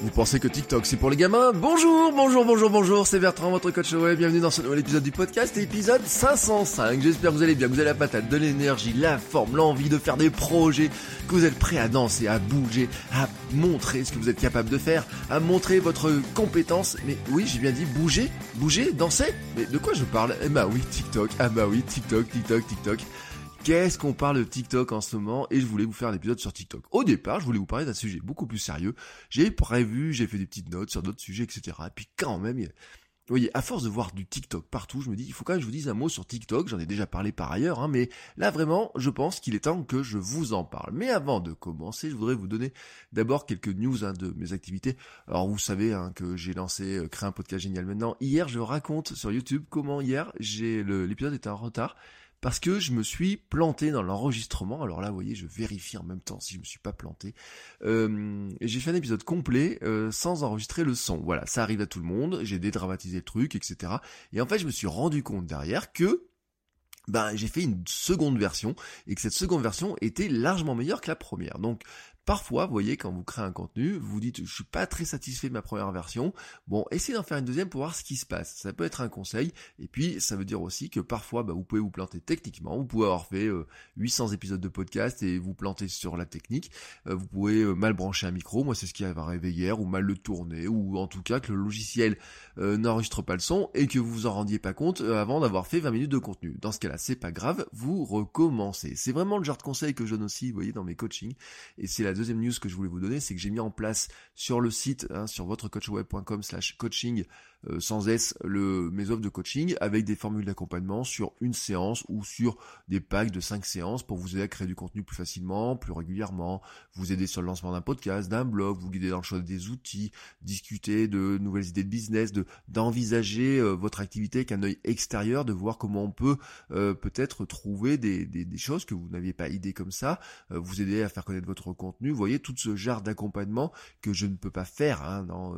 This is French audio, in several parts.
Vous pensez que TikTok c'est pour les gamins? Bonjour, bonjour, bonjour, bonjour, c'est Bertrand, votre coach web. Bienvenue dans ce nouvel épisode du podcast, épisode 505. J'espère que vous allez bien, que vous avez la patate, de l'énergie, la forme, l'envie de faire des projets, que vous êtes prêts à danser, à bouger, à montrer ce que vous êtes capable de faire, à montrer votre compétence. Mais oui, j'ai bien dit bouger, bouger, danser. Mais de quoi je parle? Eh bah oui, TikTok. Ah bah oui, TikTok, TikTok, TikTok. Qu'est-ce qu'on parle de TikTok en ce moment Et je voulais vous faire un épisode sur TikTok. Au départ, je voulais vous parler d'un sujet beaucoup plus sérieux. J'ai prévu, j'ai fait des petites notes sur d'autres sujets, etc. Et puis quand même, vous voyez, à force de voir du TikTok partout, je me dis, il faut quand même que je vous dise un mot sur TikTok. J'en ai déjà parlé par ailleurs, hein, mais là vraiment, je pense qu'il est temps que je vous en parle. Mais avant de commencer, je voudrais vous donner d'abord quelques news hein, de mes activités. Alors vous savez hein, que j'ai lancé euh, créer un podcast génial maintenant. Hier, je raconte sur YouTube comment hier, j'ai l'épisode était en retard parce que je me suis planté dans l'enregistrement. Alors là, vous voyez, je vérifie en même temps si je me suis pas planté. Euh, j'ai fait un épisode complet euh, sans enregistrer le son. Voilà, ça arrive à tout le monde. J'ai dédramatisé le truc, etc. Et en fait, je me suis rendu compte derrière que ben, j'ai fait une seconde version et que cette seconde version était largement meilleure que la première. Donc Parfois, vous voyez, quand vous créez un contenu, vous vous dites, je suis pas très satisfait de ma première version. Bon, essayez d'en faire une deuxième pour voir ce qui se passe. Ça peut être un conseil. Et puis, ça veut dire aussi que parfois, bah, vous pouvez vous planter techniquement. Vous pouvez avoir fait 800 euh, épisodes de podcast et vous planter sur la technique. Euh, vous pouvez euh, mal brancher un micro. Moi, c'est ce qui va arrivé hier, ou mal le tourner, ou en tout cas que le logiciel n'enregistre pas le son et que vous vous en rendiez pas compte avant d'avoir fait 20 minutes de contenu. Dans ce cas-là, c'est pas grave. Vous recommencez. C'est vraiment le genre de conseil que je donne aussi, vous voyez, dans mes coachings. Et c'est la deuxième news que je voulais vous donner, c'est que j'ai mis en place sur le site, hein, sur votrecoachweb.com slash coaching, euh, sans S le, mes offres de coaching avec des formules d'accompagnement sur une séance ou sur des packs de 5 séances pour vous aider à créer du contenu plus facilement, plus régulièrement, vous aider sur le lancement d'un podcast, d'un blog, vous guider dans le choix des outils, discuter de nouvelles idées de business, de d'envisager euh, votre activité avec un œil extérieur, de voir comment on peut euh, peut-être trouver des, des, choses que vous n'aviez pas idée comme ça, vous aider à faire connaître votre contenu, voyez tout ce genre d'accompagnement que je ne peux pas faire hein, dans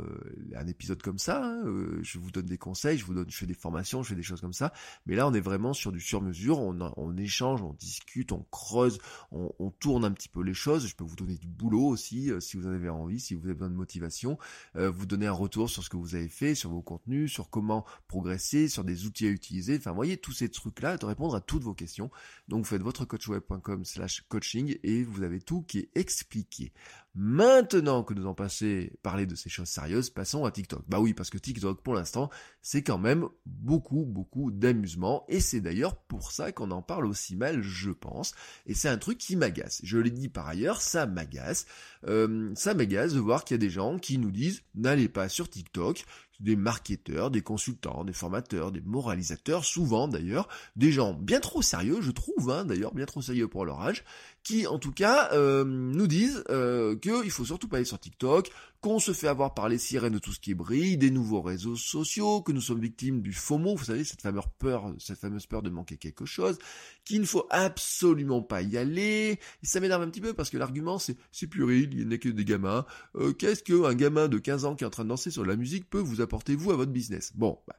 un épisode comme ça. Hein, je vous donne des conseils, je vous donne, je fais des formations, je fais des choses comme ça. Mais là, on est vraiment sur du sur-mesure, on, échange, on discute, on creuse, on, tourne un petit peu les choses. Je peux vous donner du boulot aussi, euh, si vous en avez envie, si vous avez besoin de motivation, euh, vous donner un retour sur ce que vous avez fait, sur vos contenus, sur comment progresser, sur des outils à utiliser. Enfin, voyez, tous ces trucs-là, de répondre à toutes vos questions. Donc, vous faites votrecoachweb.com slash coaching et vous avez tout qui est expliqué. Maintenant que nous en passé parler de ces choses sérieuses, passons à TikTok. Bah oui, parce que TikTok, pour l'instant, c'est quand même beaucoup, beaucoup d'amusement, et c'est d'ailleurs pour ça qu'on en parle aussi mal, je pense, et c'est un truc qui m'agace. Je l'ai dit par ailleurs, ça m'agace. Euh, ça m'agace de voir qu'il y a des gens qui nous disent, n'allez pas sur TikTok, des marketeurs, des consultants, des formateurs, des moralisateurs, souvent d'ailleurs, des gens bien trop sérieux, je trouve, hein, d'ailleurs, bien trop sérieux pour leur âge, qui en tout cas euh, nous disent euh, qu'il faut surtout pas aller sur TikTok, qu'on se fait avoir par les sirènes de tout ce qui brille, des nouveaux réseaux sociaux, que nous sommes victimes du FOMO, vous savez, cette fameuse peur, cette fameuse peur de manquer quelque chose, qu'il ne faut absolument pas y aller. Et ça m'énerve un petit peu parce que l'argument c'est c'est puéril, il n'est que des gamins. Euh, qu'est-ce qu'un gamin de 15 ans qui est en train de danser sur la musique peut vous apporter vous à votre business? Bon, bah,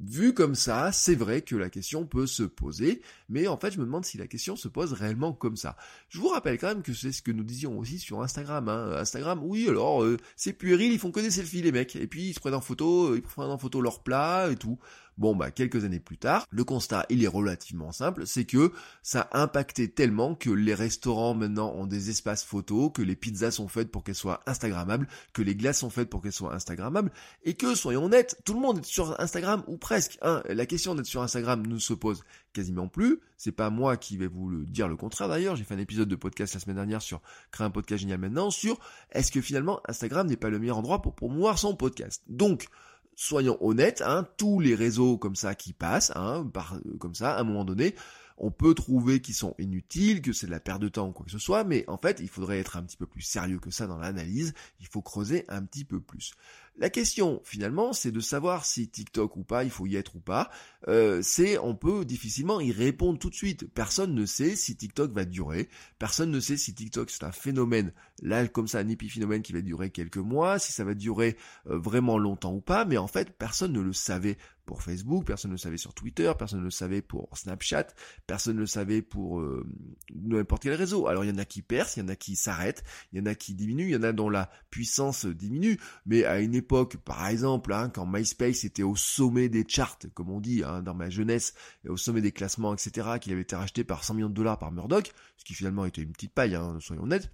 Vu comme ça, c'est vrai que la question peut se poser, mais en fait je me demande si la question se pose réellement comme ça. Je vous rappelle quand même que c'est ce que nous disions aussi sur Instagram. Hein. Instagram, oui alors euh, c'est puéril, ils font que des selfies les mecs, et puis ils se prennent en photo, euh, ils prennent en photo leur plat et tout. Bon, bah, quelques années plus tard, le constat, il est relativement simple, c'est que ça a impacté tellement que les restaurants maintenant ont des espaces photos, que les pizzas sont faites pour qu'elles soient instagrammables, que les glaces sont faites pour qu'elles soient instagrammables, et que, soyons honnêtes, tout le monde est sur Instagram, ou presque, hein. La question d'être sur Instagram ne se pose quasiment plus. C'est pas moi qui vais vous le dire le contraire d'ailleurs. J'ai fait un épisode de podcast la semaine dernière sur créer un podcast génial maintenant sur est-ce que finalement Instagram n'est pas le meilleur endroit pour promouvoir son podcast? Donc, soyons honnêtes, hein, tous les réseaux comme ça qui passent, hein, par, comme ça, à un moment donné, on peut trouver qu'ils sont inutiles, que c'est de la perte de temps ou quoi que ce soit, mais en fait, il faudrait être un petit peu plus sérieux que ça dans l'analyse, il faut creuser un petit peu plus. La question, finalement, c'est de savoir si TikTok ou pas, il faut y être ou pas. Euh, c'est, on peut difficilement y répondre tout de suite. Personne ne sait si TikTok va durer. Personne ne sait si TikTok c'est un phénomène, là comme ça, un épiphénomène qui va durer quelques mois, si ça va durer euh, vraiment longtemps ou pas. Mais en fait, personne ne le savait pour Facebook, personne ne le savait sur Twitter, personne ne le savait pour Snapchat, personne ne le savait pour euh, n'importe quel réseau. Alors il y en a qui percent, il y en a qui s'arrêtent, il y en a qui diminuent, il y en a dont la puissance diminue, mais à une époque, par exemple, hein, quand MySpace était au sommet des charts, comme on dit hein, dans ma jeunesse, au sommet des classements, etc., qu'il avait été racheté par 100 millions de dollars par Murdoch, ce qui finalement était une petite paille, hein, soyons honnêtes,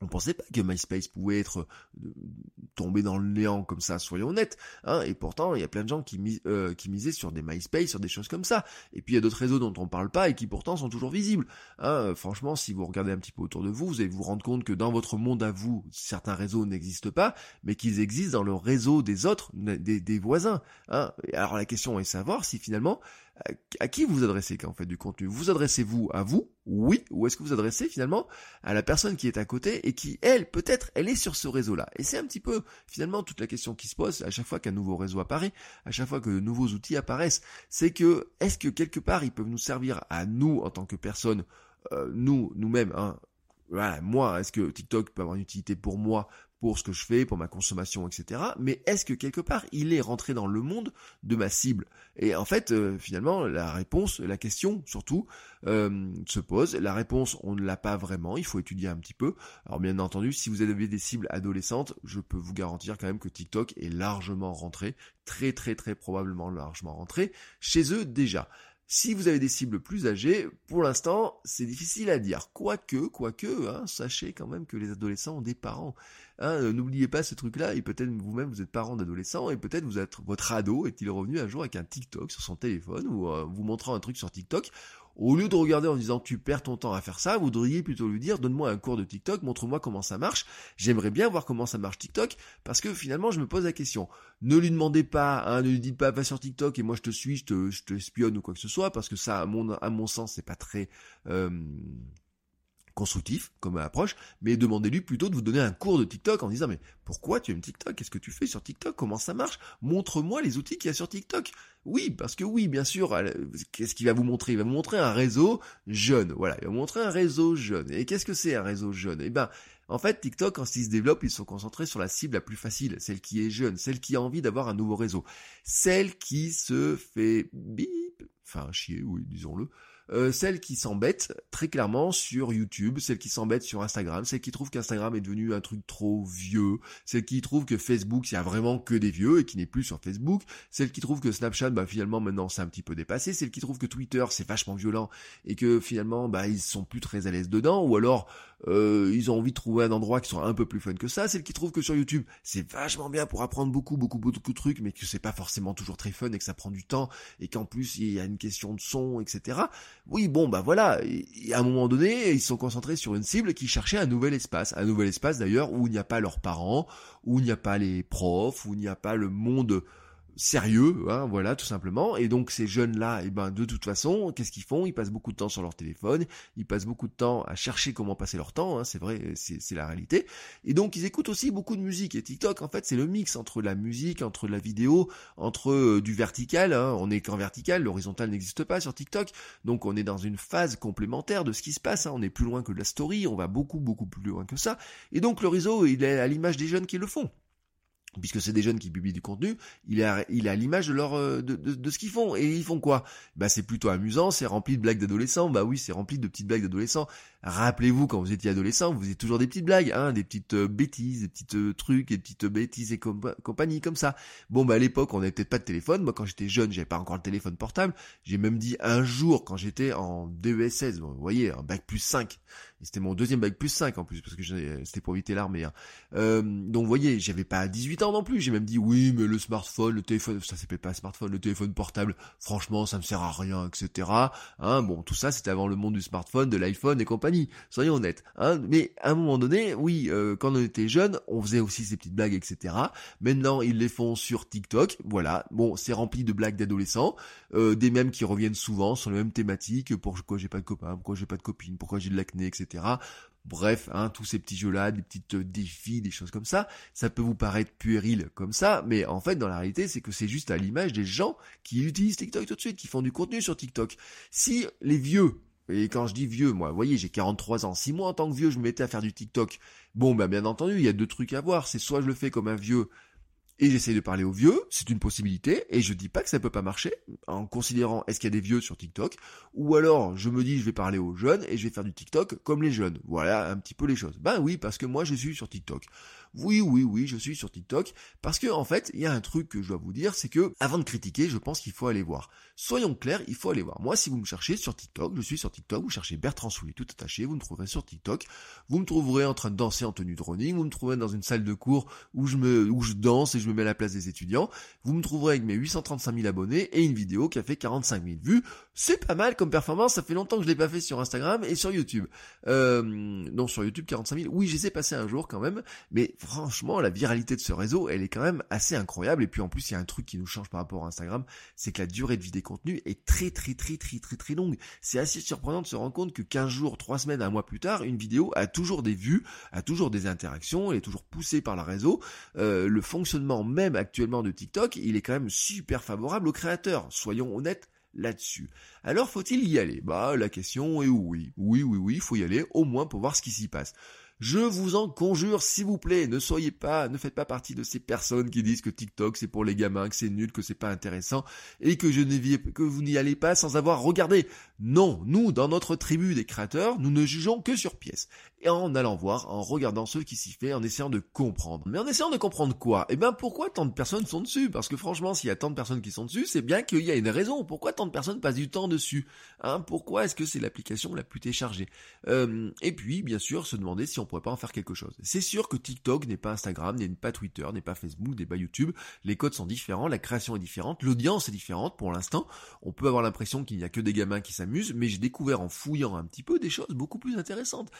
on pensait pas que MySpace pouvait être euh, tombé dans le néant comme ça, soyons honnêtes. Hein, et pourtant, il y a plein de gens qui, euh, qui misaient sur des MySpace, sur des choses comme ça. Et puis il y a d'autres réseaux dont on parle pas et qui pourtant sont toujours visibles. Hein, franchement, si vous regardez un petit peu autour de vous, vous allez vous rendre compte que dans votre monde à vous, certains réseaux n'existent pas, mais qu'ils existent dans le réseau des autres, des, des voisins. Hein. Alors la question est de savoir si finalement à qui vous adressez quand vous faites du contenu? Vous adressez-vous à vous? Oui. Ou est-ce que vous adressez finalement à la personne qui est à côté et qui, elle, peut-être, elle est sur ce réseau-là? Et c'est un petit peu finalement toute la question qui se pose à chaque fois qu'un nouveau réseau apparaît, à chaque fois que de nouveaux outils apparaissent. C'est que, est-ce que quelque part ils peuvent nous servir à nous en tant que personne, euh, nous, nous-mêmes, hein, moi, est-ce que TikTok peut avoir une utilité pour moi pour ce que je fais, pour ma consommation, etc. Mais est-ce que quelque part il est rentré dans le monde de ma cible? Et en fait, euh, finalement, la réponse, la question surtout, euh, se pose. La réponse, on ne l'a pas vraiment. Il faut étudier un petit peu. Alors bien entendu, si vous avez des cibles adolescentes, je peux vous garantir quand même que TikTok est largement rentré, très très très probablement largement rentré chez eux déjà. Si vous avez des cibles plus âgées, pour l'instant, c'est difficile à dire. Quoique, quoique, hein, sachez quand même que les adolescents ont des parents. Hein, euh, N'oubliez pas ce truc-là, et peut-être vous-même vous êtes parent d'adolescents, et peut-être vous êtes votre ado est-il revenu un jour avec un TikTok sur son téléphone, ou euh, vous montrant un truc sur TikTok, au lieu de regarder en disant tu perds ton temps à faire ça, vous devriez plutôt lui dire donne-moi un cours de TikTok, montre-moi comment ça marche. J'aimerais bien voir comment ça marche TikTok parce que finalement je me pose la question. Ne lui demandez pas, hein, ne lui dites pas va sur TikTok et moi je te suis, je te, je te espionne ou quoi que ce soit parce que ça à mon, à mon sens c'est pas très euh, constructif comme approche, mais demandez-lui plutôt de vous donner un cours de TikTok en disant mais pourquoi tu aimes TikTok? Qu'est-ce que tu fais sur TikTok? Comment ça marche? Montre-moi les outils qu'il y a sur TikTok. Oui, parce que oui, bien sûr, qu'est-ce qu'il va vous montrer? Il va vous montrer un réseau jeune. Voilà, il va vous montrer un réseau jeune. Et qu'est-ce que c'est un réseau jeune? Eh ben, en fait, TikTok, quand il se développe, ils sont concentrés sur la cible la plus facile, celle qui est jeune, celle qui a envie d'avoir un nouveau réseau, celle qui se fait bip, enfin chier, oui, disons-le, euh, celle qui s'embête très clairement sur YouTube, celle qui s'embête sur Instagram, celle qui trouve qu'Instagram est devenu un truc trop vieux, celle qui trouve que Facebook il y a vraiment que des vieux et qui n'est plus sur Facebook, celle qui trouve que Snapchat bah finalement maintenant c'est un petit peu dépassé, celle qui trouve que Twitter c'est vachement violent et que finalement bah ils sont plus très à l'aise dedans ou alors euh, ils ont envie de trouver un endroit qui soit un peu plus fun que ça, celle qui trouve que sur YouTube c'est vachement bien pour apprendre beaucoup beaucoup beaucoup de trucs mais que c'est pas forcément toujours très fun et que ça prend du temps et qu'en plus il y a une question de son etc. Oui, bon, bah voilà, à un moment donné, ils sont concentrés sur une cible qui cherchait un nouvel espace. Un nouvel espace d'ailleurs où il n'y a pas leurs parents, où il n'y a pas les profs, où il n'y a pas le monde sérieux, hein, voilà, tout simplement. Et donc ces jeunes-là, et eh ben de toute façon, qu'est-ce qu'ils font? Ils passent beaucoup de temps sur leur téléphone, ils passent beaucoup de temps à chercher comment passer leur temps, hein, c'est vrai, c'est la réalité. Et donc ils écoutent aussi beaucoup de musique. Et TikTok, en fait, c'est le mix entre la musique, entre la vidéo, entre euh, du vertical. Hein, on est qu'en vertical, l'horizontal n'existe pas sur TikTok, donc on est dans une phase complémentaire de ce qui se passe. Hein. on est plus loin que de la story, on va beaucoup beaucoup plus loin que ça. Et donc le réseau, il est à l'image des jeunes qui le font puisque c'est des jeunes qui publient du contenu, il est à, il l'image de leur euh, de, de, ce qu'ils font. Et ils font quoi? Bah c'est plutôt amusant, c'est rempli de blagues d'adolescents. Bah oui, c'est rempli de petites blagues d'adolescents. Rappelez-vous quand vous étiez adolescent, vous faisiez toujours des petites blagues, hein, des petites euh, bêtises, des petites euh, trucs, des petites bêtises et compagnie comme ça. Bon bah à l'époque on n'avait peut-être pas de téléphone. Moi quand j'étais jeune, j'avais pas encore le téléphone portable. J'ai même dit un jour quand j'étais en DES 16, vous voyez, un bac plus 5, c'était mon deuxième bac plus 5 en plus, parce que c'était pour éviter l'armée. Hein. Euh, donc vous voyez, j'avais pas 18 ans non plus, j'ai même dit oui, mais le smartphone, le téléphone, ça s'appelle pas smartphone, le téléphone portable, franchement, ça me sert à rien, etc. Hein, bon, tout ça, c'était avant le monde du smartphone, de l'iPhone et compagnie, soyons honnêtes. Hein. Mais à un moment donné, oui, euh, quand on était jeune, on faisait aussi ces petites blagues, etc. Maintenant, ils les font sur TikTok, voilà. Bon, c'est rempli de blagues d'adolescents, euh, des mêmes qui reviennent souvent sur les mêmes thématiques, pourquoi j'ai pas de copain, pourquoi j'ai pas de copine, pourquoi j'ai de l'acné, etc. Bref, hein, tous ces petits jeux-là, des petites euh, défis, des choses comme ça, ça peut vous paraître puéril comme ça, mais en fait, dans la réalité, c'est que c'est juste à l'image des gens qui utilisent TikTok tout de suite, qui font du contenu sur TikTok. Si les vieux, et quand je dis vieux, moi, vous voyez, j'ai 43 ans, si moi en tant que vieux, je me mettais à faire du TikTok, bon, ben bien entendu, il y a deux trucs à voir, c'est soit je le fais comme un vieux et j'essaie de parler aux vieux, c'est une possibilité, et je dis pas que ça peut pas marcher, en considérant est-ce qu'il y a des vieux sur TikTok, ou alors je me dis je vais parler aux jeunes et je vais faire du TikTok comme les jeunes. Voilà un petit peu les choses. Ben oui, parce que moi je suis sur TikTok. Oui, oui, oui, je suis sur TikTok, parce que en fait, il y a un truc que je dois vous dire, c'est que avant de critiquer, je pense qu'il faut aller voir. Soyons clairs, il faut aller voir. Moi, si vous me cherchez sur TikTok, je suis sur TikTok, vous cherchez Bertrand Soulier tout attaché, vous me trouverez sur TikTok, vous me trouverez en train de danser en tenue de running, vous me trouverez dans une salle de cours où je me, où je danse et je me mets à la place des étudiants, vous me trouverez avec mes 835 000 abonnés et une vidéo qui a fait 45 000 vues. C'est pas mal comme performance, ça fait longtemps que je l'ai pas fait sur Instagram et sur YouTube. Euh, non, sur YouTube 45 000, oui, j'essaie passer un jour quand même, mais franchement, la viralité de ce réseau, elle est quand même assez incroyable. Et puis en plus, il y a un truc qui nous change par rapport à Instagram, c'est que la durée de vie des contenus est très très très très très très longue. C'est assez surprenant de se rendre compte que 15 jours, 3 semaines, un mois plus tard, une vidéo a toujours des vues, a toujours des interactions, elle est toujours poussée par le réseau. Euh, le fonctionnement même actuellement de TikTok, il est quand même super favorable aux créateurs. Soyons honnêtes là-dessus. Alors faut-il y aller? Bah la question est oui. Oui, oui, oui, il faut y aller, au moins pour voir ce qui s'y passe. Je vous en conjure, s'il vous plaît, ne soyez pas, ne faites pas partie de ces personnes qui disent que TikTok c'est pour les gamins, que c'est nul, que c'est pas intéressant, et que je que vous n'y allez pas sans avoir regardé. Non, nous, dans notre tribu des créateurs, nous ne jugeons que sur pièce. Et en allant voir, en regardant ce qui s'y fait, en essayant de comprendre. Mais en essayant de comprendre quoi? Eh ben, pourquoi tant de personnes sont dessus? Parce que franchement, s'il y a tant de personnes qui sont dessus, c'est bien qu'il y a une raison. Pourquoi tant de personnes passent du temps dessus? Hein Pourquoi est-ce que c'est l'application la plus téléchargée? Euh, Et puis, bien sûr, se demander si on pourrait pas en faire quelque chose. C'est sûr que TikTok n'est pas Instagram, n'est pas Twitter, n'est pas Facebook, n'est pas YouTube. Les codes sont différents, la création est différente, l'audience est différente pour l'instant. On peut avoir l'impression qu'il n'y a que des gamins qui s'amusent, mais j'ai découvert en fouillant un petit peu des choses beaucoup plus intéressantes.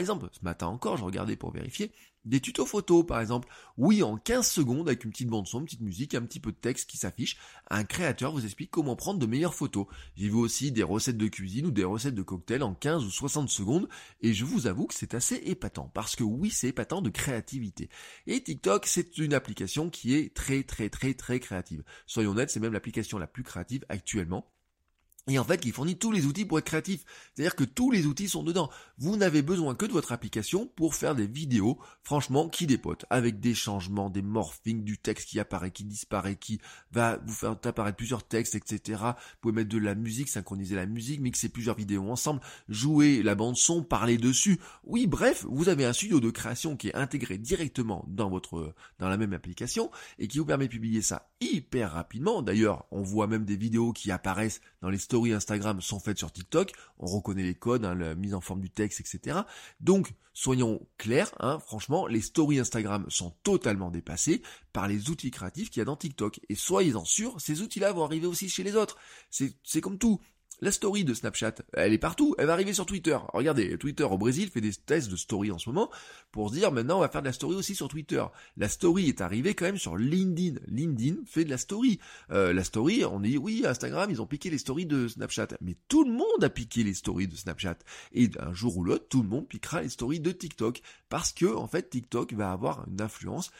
Exemple, ce matin encore, je regardais pour vérifier, des tutos photos, par exemple. Oui, en 15 secondes, avec une petite bande son, une petite musique, un petit peu de texte qui s'affiche, un créateur vous explique comment prendre de meilleures photos. J'ai vu aussi des recettes de cuisine ou des recettes de cocktails en 15 ou 60 secondes, et je vous avoue que c'est assez épatant, parce que oui, c'est épatant de créativité. Et TikTok, c'est une application qui est très très très très créative. Soyons honnêtes, c'est même l'application la plus créative actuellement et en fait, il fournit tous les outils pour être créatif. C'est-à-dire que tous les outils sont dedans. Vous n'avez besoin que de votre application pour faire des vidéos, franchement, qui dépotent. Avec des changements, des morphings, du texte qui apparaît, qui disparaît, qui va vous faire apparaître plusieurs textes, etc. Vous pouvez mettre de la musique, synchroniser la musique, mixer plusieurs vidéos ensemble, jouer la bande son, parler dessus. Oui, bref, vous avez un studio de création qui est intégré directement dans votre, dans la même application et qui vous permet de publier ça hyper rapidement. D'ailleurs, on voit même des vidéos qui apparaissent dans les stories Instagram sont faites sur TikTok, on reconnaît les codes, hein, la mise en forme du texte, etc. Donc, soyons clairs, hein, franchement, les stories Instagram sont totalement dépassées par les outils créatifs qu'il y a dans TikTok. Et soyez-en sûrs, ces outils-là vont arriver aussi chez les autres. C'est comme tout. La story de Snapchat, elle est partout, elle va arriver sur Twitter. Regardez, Twitter au Brésil fait des tests de story en ce moment pour se dire maintenant on va faire de la story aussi sur Twitter. La story est arrivée quand même sur LinkedIn. LinkedIn fait de la story. Euh, la story, on dit oui, Instagram, ils ont piqué les stories de Snapchat. Mais tout le monde a piqué les stories de Snapchat. Et un jour ou l'autre, tout le monde piquera les stories de TikTok. Parce que, en fait, TikTok va avoir une influence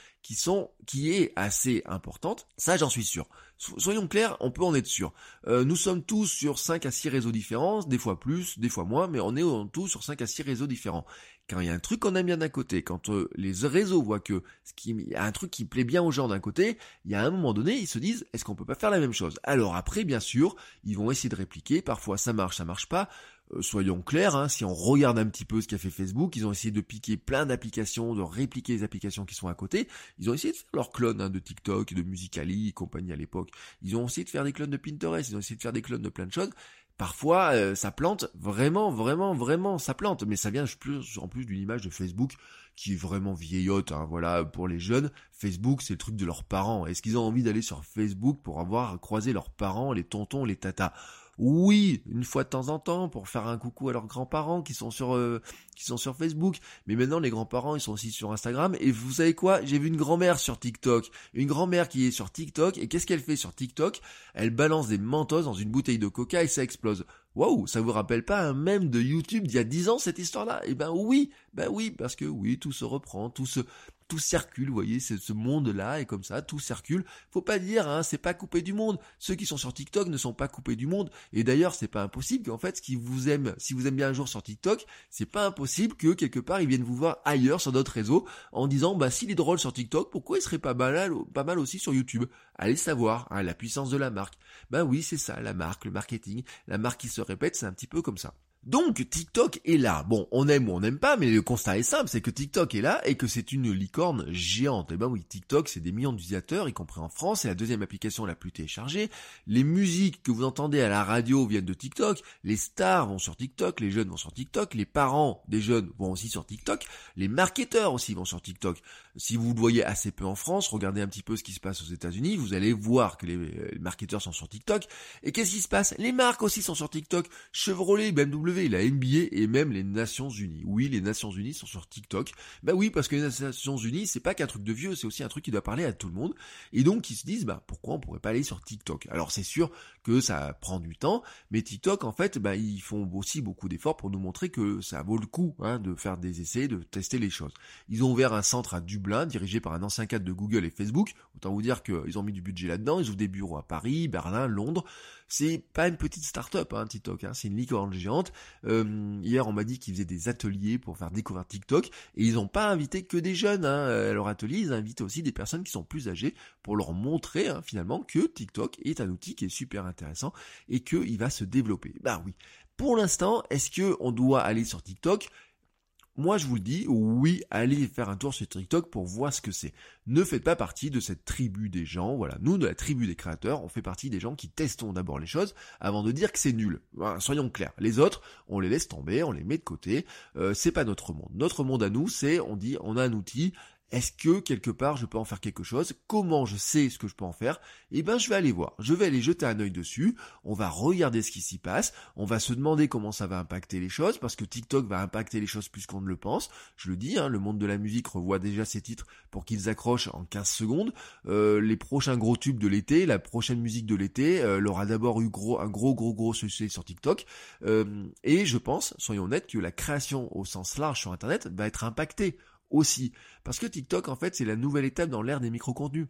qui est assez importante. Ça, j'en suis sûr. Soyons clairs, on peut en être sûr. Euh, nous sommes tous sur 5 à 6 réseaux différents, des fois plus, des fois moins, mais on est en tout sur 5 à 6 réseaux différents. Quand il y a un truc qu'on aime bien d'un côté, quand euh, les réseaux voient que ce y a un truc qui plaît bien aux gens d'un côté, il y a un moment donné, ils se disent, est-ce qu'on peut pas faire la même chose? Alors après, bien sûr, ils vont essayer de répliquer, parfois ça marche, ça marche pas. Euh, soyons clairs, hein, si on regarde un petit peu ce qu'a fait Facebook, ils ont essayé de piquer plein d'applications, de répliquer les applications qui sont à côté. Ils ont essayé de faire leurs clones hein, de TikTok, de Musicali et compagnie à l'époque. Ils ont essayé de faire des clones de Pinterest, ils ont essayé de faire des clones de plein de choses. parfois euh, ça plante vraiment, vraiment, vraiment, ça plante. Mais ça vient plus en plus d'une image de Facebook qui est vraiment vieillotte. Hein, voilà, pour les jeunes, Facebook c'est le truc de leurs parents. Est-ce qu'ils ont envie d'aller sur Facebook pour avoir croisé leurs parents, les tontons, les tatas? Oui, une fois de temps en temps pour faire un coucou à leurs grands-parents qui sont sur euh, qui sont sur Facebook. Mais maintenant les grands-parents ils sont aussi sur Instagram. Et vous savez quoi? J'ai vu une grand-mère sur TikTok, une grand-mère qui est sur TikTok. Et qu'est-ce qu'elle fait sur TikTok? Elle balance des mentoses dans une bouteille de Coca et ça explose. Waouh, ça vous rappelle pas un même de YouTube d'il y a 10 ans cette histoire-là? Eh ben oui, ben oui, parce que oui, tout se reprend, tout se tout circule, vous voyez, ce monde-là, et comme ça, tout circule. Faut pas dire, hein, c'est pas coupé du monde. Ceux qui sont sur TikTok ne sont pas coupés du monde. Et d'ailleurs, c'est pas impossible qu'en fait, ce qui vous aime, si vous aimez bien un jour sur TikTok, c'est pas impossible que quelque part, ils viennent vous voir ailleurs sur d'autres réseaux, en disant, bah, s'il est drôle sur TikTok, pourquoi il serait pas mal, pas mal aussi sur YouTube? Allez savoir, hein, la puissance de la marque. Ben oui, c'est ça, la marque, le marketing. La marque qui se répète, c'est un petit peu comme ça. Donc TikTok est là. Bon, on aime ou on n'aime pas, mais le constat est simple, c'est que TikTok est là et que c'est une licorne géante. Et eh ben oui, TikTok, c'est des millions d'utilisateurs, y compris en France, c'est la deuxième application la plus téléchargée. Les musiques que vous entendez à la radio viennent de TikTok, les stars vont sur TikTok, les jeunes vont sur TikTok, les parents des jeunes vont aussi sur TikTok, les marketeurs aussi vont sur TikTok. Si vous le voyez assez peu en France, regardez un petit peu ce qui se passe aux États-Unis, vous allez voir que les, marketeurs sont sur TikTok. Et qu'est-ce qui se passe? Les marques aussi sont sur TikTok. Chevrolet, BMW, la NBA et même les Nations Unies. Oui, les Nations Unies sont sur TikTok. Bah oui, parce que les Nations Unies, c'est pas qu'un truc de vieux, c'est aussi un truc qui doit parler à tout le monde. Et donc, ils se disent, bah, pourquoi on pourrait pas aller sur TikTok? Alors, c'est sûr que ça prend du temps, mais TikTok, en fait, bah, ils font aussi beaucoup d'efforts pour nous montrer que ça vaut le coup, hein, de faire des essais, de tester les choses. Ils ont ouvert un centre à Dublin, dirigé par un ancien cadre de Google et Facebook. Autant vous dire qu'ils ont mis du budget là-dedans. Ils ouvrent des bureaux à Paris, Berlin, Londres. C'est pas une petite start-up, hein, TikTok, hein, c'est une licorne géante. Euh, hier, on m'a dit qu'ils faisaient des ateliers pour faire découvrir TikTok, et ils n'ont pas invité que des jeunes hein, à leur atelier, ils invitent aussi des personnes qui sont plus âgées pour leur montrer hein, finalement que TikTok est un outil qui est super intéressant et qu'il va se développer. Bah oui. Pour l'instant, est-ce que on doit aller sur TikTok? Moi, je vous le dis, oui, allez faire un tour sur TikTok pour voir ce que c'est. Ne faites pas partie de cette tribu des gens. Voilà, nous, de la tribu des créateurs, on fait partie des gens qui testons d'abord les choses avant de dire que c'est nul. soyons clairs. Les autres, on les laisse tomber, on les met de côté. Euh, c'est pas notre monde. Notre monde à nous, c'est, on dit, on a un outil, est-ce que quelque part je peux en faire quelque chose? Comment je sais ce que je peux en faire? Eh ben je vais aller voir. Je vais aller jeter un œil dessus. On va regarder ce qui s'y passe. On va se demander comment ça va impacter les choses parce que TikTok va impacter les choses plus qu'on ne le pense. Je le dis, hein, le monde de la musique revoit déjà ses titres pour qu'ils accrochent en 15 secondes. Euh, les prochains gros tubes de l'été, la prochaine musique de l'été, euh, aura d'abord eu gros, un gros gros gros succès sur TikTok. Euh, et je pense, soyons honnêtes, que la création au sens large sur Internet va être impactée aussi. Parce que TikTok, en fait, c'est la nouvelle étape dans l'ère des micro-contenus.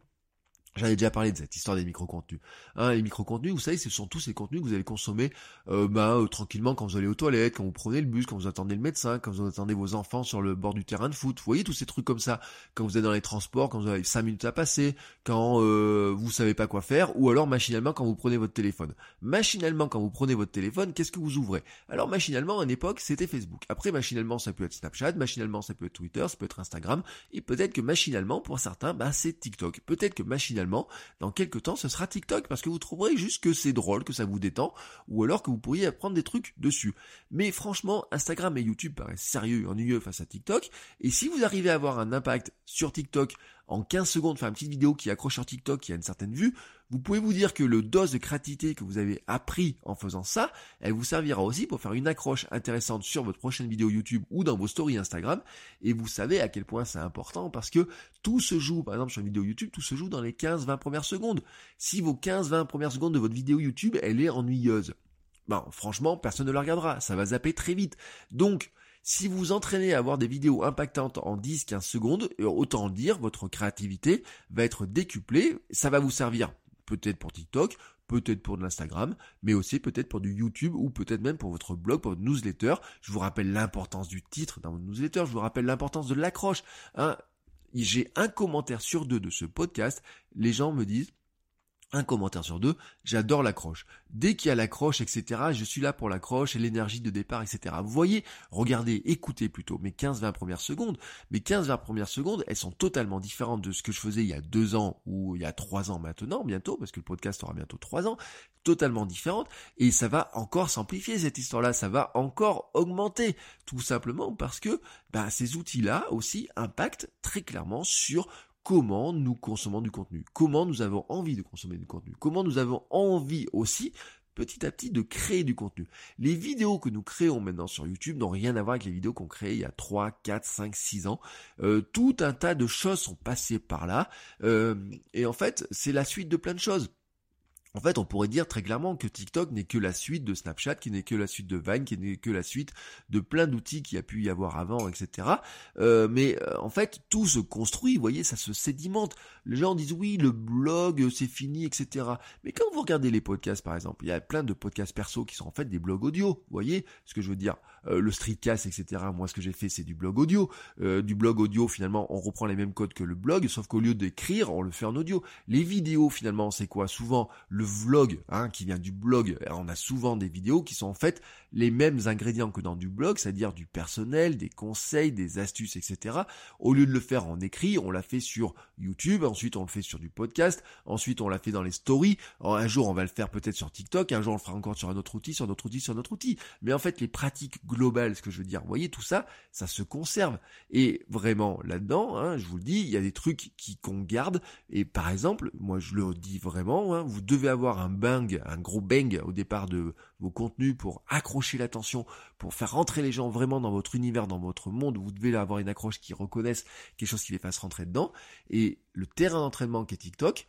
J'avais déjà parlé de cette histoire des micro-contenus. Hein, les micro-contenus, vous savez, ce sont tous ces contenus que vous allez consommer euh, bah, euh, tranquillement quand vous allez aux toilettes, quand vous prenez le bus, quand vous attendez le médecin, quand vous attendez vos enfants sur le bord du terrain de foot. Vous voyez tous ces trucs comme ça. Quand vous êtes dans les transports, quand vous avez 5 minutes à passer, quand euh, vous savez pas quoi faire, ou alors machinalement quand vous prenez votre téléphone. Machinalement quand vous prenez votre téléphone, qu'est-ce que vous ouvrez? Alors machinalement, à une époque, c'était Facebook. Après, machinalement, ça peut être Snapchat, machinalement, ça peut être Twitter, ça peut être Instagram, et peut-être que machinalement, pour certains, bah, c'est TikTok. Peut-être que machinalement, dans quelques temps, ce sera TikTok parce que vous trouverez juste que c'est drôle, que ça vous détend, ou alors que vous pourriez apprendre des trucs dessus. Mais franchement, Instagram et YouTube paraissent sérieux et ennuyeux face à TikTok, et si vous arrivez à avoir un impact sur TikTok en 15 secondes, faire une petite vidéo qui accroche sur TikTok, qui a une certaine vue, vous pouvez vous dire que le dose de créativité que vous avez appris en faisant ça, elle vous servira aussi pour faire une accroche intéressante sur votre prochaine vidéo YouTube ou dans vos stories Instagram. Et vous savez à quel point c'est important parce que tout se joue, par exemple sur une vidéo YouTube, tout se joue dans les 15-20 premières secondes. Si vos 15-20 premières secondes de votre vidéo YouTube, elle est ennuyeuse, ben franchement, personne ne la regardera, ça va zapper très vite. Donc, si vous vous entraînez à avoir des vidéos impactantes en 10-15 secondes, euh, autant dire, votre créativité va être décuplée, ça va vous servir peut-être pour TikTok, peut-être pour de l'Instagram, mais aussi peut-être pour du YouTube ou peut-être même pour votre blog, pour votre newsletter. Je vous rappelle l'importance du titre dans votre newsletter, je vous rappelle l'importance de l'accroche. Hein. J'ai un commentaire sur deux de ce podcast, les gens me disent un commentaire sur deux, j'adore l'accroche. Dès qu'il y a l'accroche, etc., je suis là pour l'accroche et l'énergie de départ, etc. Vous voyez, regardez, écoutez plutôt mes 15-20 premières secondes. Mes 15-20 premières secondes, elles sont totalement différentes de ce que je faisais il y a deux ans ou il y a trois ans maintenant, bientôt, parce que le podcast aura bientôt trois ans, totalement différentes, et ça va encore s'amplifier cette histoire-là, ça va encore augmenter, tout simplement parce que bah, ces outils-là aussi impactent très clairement sur comment nous consommons du contenu, comment nous avons envie de consommer du contenu, comment nous avons envie aussi petit à petit de créer du contenu. Les vidéos que nous créons maintenant sur YouTube n'ont rien à voir avec les vidéos qu'on créait il y a 3, 4, 5, 6 ans. Euh, tout un tas de choses sont passées par là. Euh, et en fait, c'est la suite de plein de choses. En fait, on pourrait dire très clairement que TikTok n'est que la suite de Snapchat, qui n'est que la suite de Vine, qui n'est que la suite de plein d'outils qu'il y a pu y avoir avant, etc. Euh, mais euh, en fait, tout se construit, vous voyez, ça se sédimente. Les gens disent oui, le blog, c'est fini, etc. Mais quand vous regardez les podcasts, par exemple, il y a plein de podcasts perso qui sont en fait des blogs audio, vous voyez ce que je veux dire euh, Le streetcast, etc. Moi, ce que j'ai fait, c'est du blog audio. du blog audio, finalement, on reprend les mêmes codes que le blog, sauf qu'au lieu d'écrire, on le fait en audio. Les vidéos, finalement, c'est quoi? Souvent, le vlog, hein, qui vient du blog, on a souvent des vidéos qui sont en fait les mêmes ingrédients que dans du blog, c'est-à-dire du personnel, des conseils, des astuces, etc. Au lieu de le faire en écrit, on l'a fait sur YouTube, ensuite on le fait sur du podcast, ensuite on l'a fait dans les stories, un jour on va le faire peut-être sur TikTok, un jour on le fera encore sur un autre outil, sur notre outil, sur notre outil. Mais en fait les pratiques globales, ce que je veux dire, vous voyez tout ça, ça se conserve. Et vraiment là-dedans, hein, je vous le dis, il y a des trucs qui qu'on garde. Et par exemple, moi je le dis vraiment, hein, vous devez avoir un bang, un gros bang au départ de vos contenus pour accrocher l'attention, pour faire rentrer les gens vraiment dans votre univers, dans votre monde, vous devez avoir une accroche qui reconnaisse quelque chose qui les fasse rentrer dedans. Et le terrain d'entraînement qui est TikTok,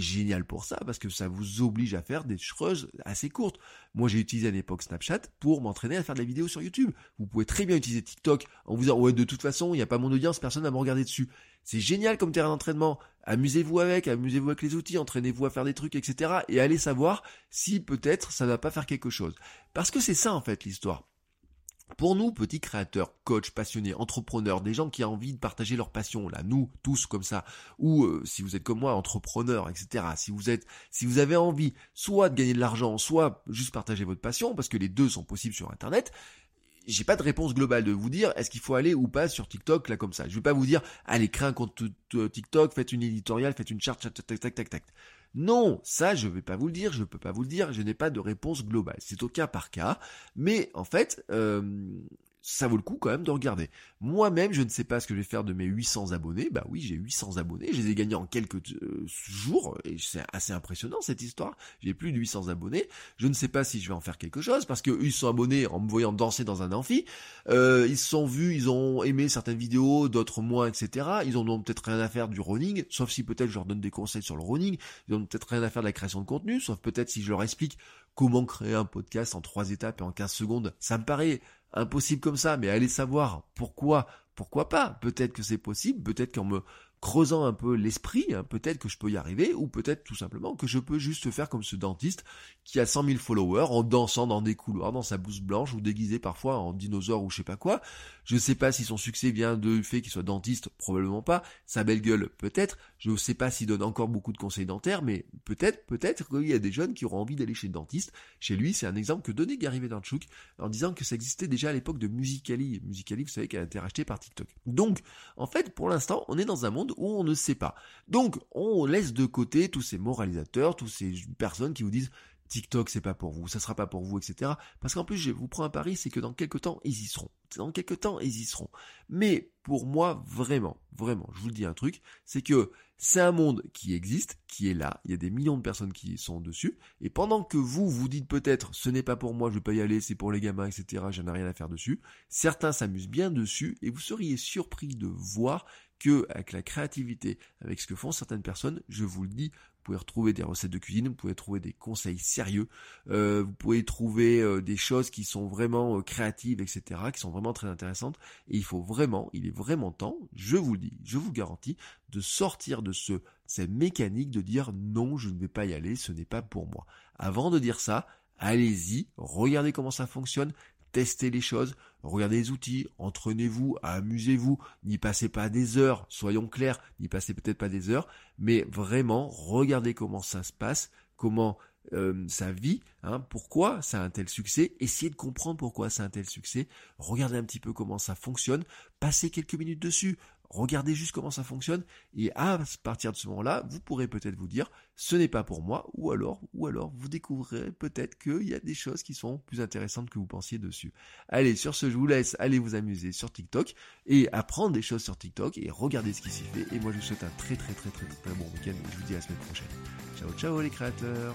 génial pour ça parce que ça vous oblige à faire des choses assez courtes. Moi, j'ai utilisé à l'époque Snapchat pour m'entraîner à faire de la vidéo sur YouTube. Vous pouvez très bien utiliser TikTok en vous disant ouais de toute façon il n'y a pas mon audience, personne va me regarder dessus. C'est génial comme terrain d'entraînement. Amusez-vous avec, amusez-vous avec les outils, entraînez-vous à faire des trucs, etc. Et allez savoir si peut-être ça ne va pas faire quelque chose. Parce que c'est ça en fait l'histoire. Pour nous, petits créateurs, coachs, passionnés, entrepreneurs, des gens qui ont envie de partager leur passion, là, nous, tous comme ça, ou euh, si vous êtes comme moi, entrepreneur, etc. Si vous êtes, si vous avez envie, soit de gagner de l'argent, soit juste partager votre passion, parce que les deux sont possibles sur Internet, j'ai pas de réponse globale de vous dire est-ce qu'il faut aller ou pas sur TikTok là comme ça. Je vais pas vous dire allez créez un compte TikTok, faites une éditoriale, faites une charte, tac tac tac tac tac. Non, ça je vais pas vous le dire, je peux pas vous le dire, je n'ai pas de réponse globale. C'est au cas par cas, mais en fait, euh, ça vaut le coup quand même de regarder. Moi-même, je ne sais pas ce que je vais faire de mes 800 abonnés. Bah oui, j'ai 800 abonnés. Je les ai gagnés en quelques euh, jours. Et c'est assez impressionnant cette histoire. J'ai plus de 800 abonnés. Je ne sais pas si je vais en faire quelque chose parce que ils sont abonnés en me voyant danser dans un amphi. Euh, ils se sont vus, ils ont aimé certaines vidéos, d'autres moins, etc. Ils ont peut-être rien à faire du running, sauf si peut-être je leur donne des conseils sur le running. Ils ont peut-être rien à faire de la création de contenu, sauf peut-être si je leur explique comment créer un podcast en trois étapes et en 15 secondes. Ça me paraît impossible comme ça, mais allez savoir pourquoi, pourquoi pas. Peut-être que c'est possible, peut-être qu'en me creusant un peu l'esprit, hein, peut-être que je peux y arriver, ou peut-être tout simplement que je peux juste faire comme ce dentiste qui a 100 000 followers en dansant dans des couloirs, dans sa blouse blanche, ou déguisé parfois en dinosaure ou je sais pas quoi. Je ne sais pas si son succès vient du fait qu'il soit dentiste, probablement pas. Sa belle gueule, peut-être. Je ne sais pas s'il donne encore beaucoup de conseils dentaires, mais peut-être, peut-être qu'il y a des jeunes qui auront envie d'aller chez le dentiste. Chez lui, c'est un exemple que donnait Gary Vaynerchuk en disant que ça existait déjà à l'époque de Musicali. Musicali, vous savez, qui a été racheté par TikTok. Donc, en fait, pour l'instant, on est dans un monde où on ne sait pas. Donc, on laisse de côté tous ces moralisateurs, tous ces personnes qui vous disent TikTok c'est pas pour vous, ça sera pas pour vous, etc. Parce qu'en plus, je vous prends un pari, c'est que dans quelques temps, ils y seront. Dans quelques temps, ils y seront. Mais pour moi, vraiment, vraiment, je vous dis un truc, c'est que c'est un monde qui existe, qui est là, il y a des millions de personnes qui sont dessus, et pendant que vous, vous dites peut-être, ce n'est pas pour moi, je vais pas y aller, c'est pour les gamins, etc., j'en ai rien à faire dessus, certains s'amusent bien dessus, et vous seriez surpris de voir avec la créativité, avec ce que font certaines personnes, je vous le dis, vous pouvez retrouver des recettes de cuisine, vous pouvez trouver des conseils sérieux, euh, vous pouvez trouver euh, des choses qui sont vraiment euh, créatives, etc., qui sont vraiment très intéressantes. Et il faut vraiment, il est vraiment temps, je vous le dis, je vous garantis, de sortir de ce cette mécanique de dire non, je ne vais pas y aller, ce n'est pas pour moi. Avant de dire ça, allez-y, regardez comment ça fonctionne, testez les choses, regardez les outils, entraînez-vous, amusez-vous, n'y passez pas des heures, soyons clairs, n'y passez peut-être pas des heures, mais vraiment regardez comment ça se passe, comment euh, sa vie, hein, pourquoi ça a un tel succès, essayez de comprendre pourquoi ça a un tel succès, regardez un petit peu comment ça fonctionne, passez quelques minutes dessus, regardez juste comment ça fonctionne, et à partir de ce moment-là, vous pourrez peut-être vous dire, ce n'est pas pour moi, ou alors, ou alors, vous découvrirez peut-être qu'il y a des choses qui sont plus intéressantes que vous pensiez dessus. Allez, sur ce, je vous laisse aller vous amuser sur TikTok, et apprendre des choses sur TikTok, et regarder ce qui s'y fait, et moi je vous souhaite un très très très très bon week-end, je vous dis à la semaine prochaine. Ciao ciao les créateurs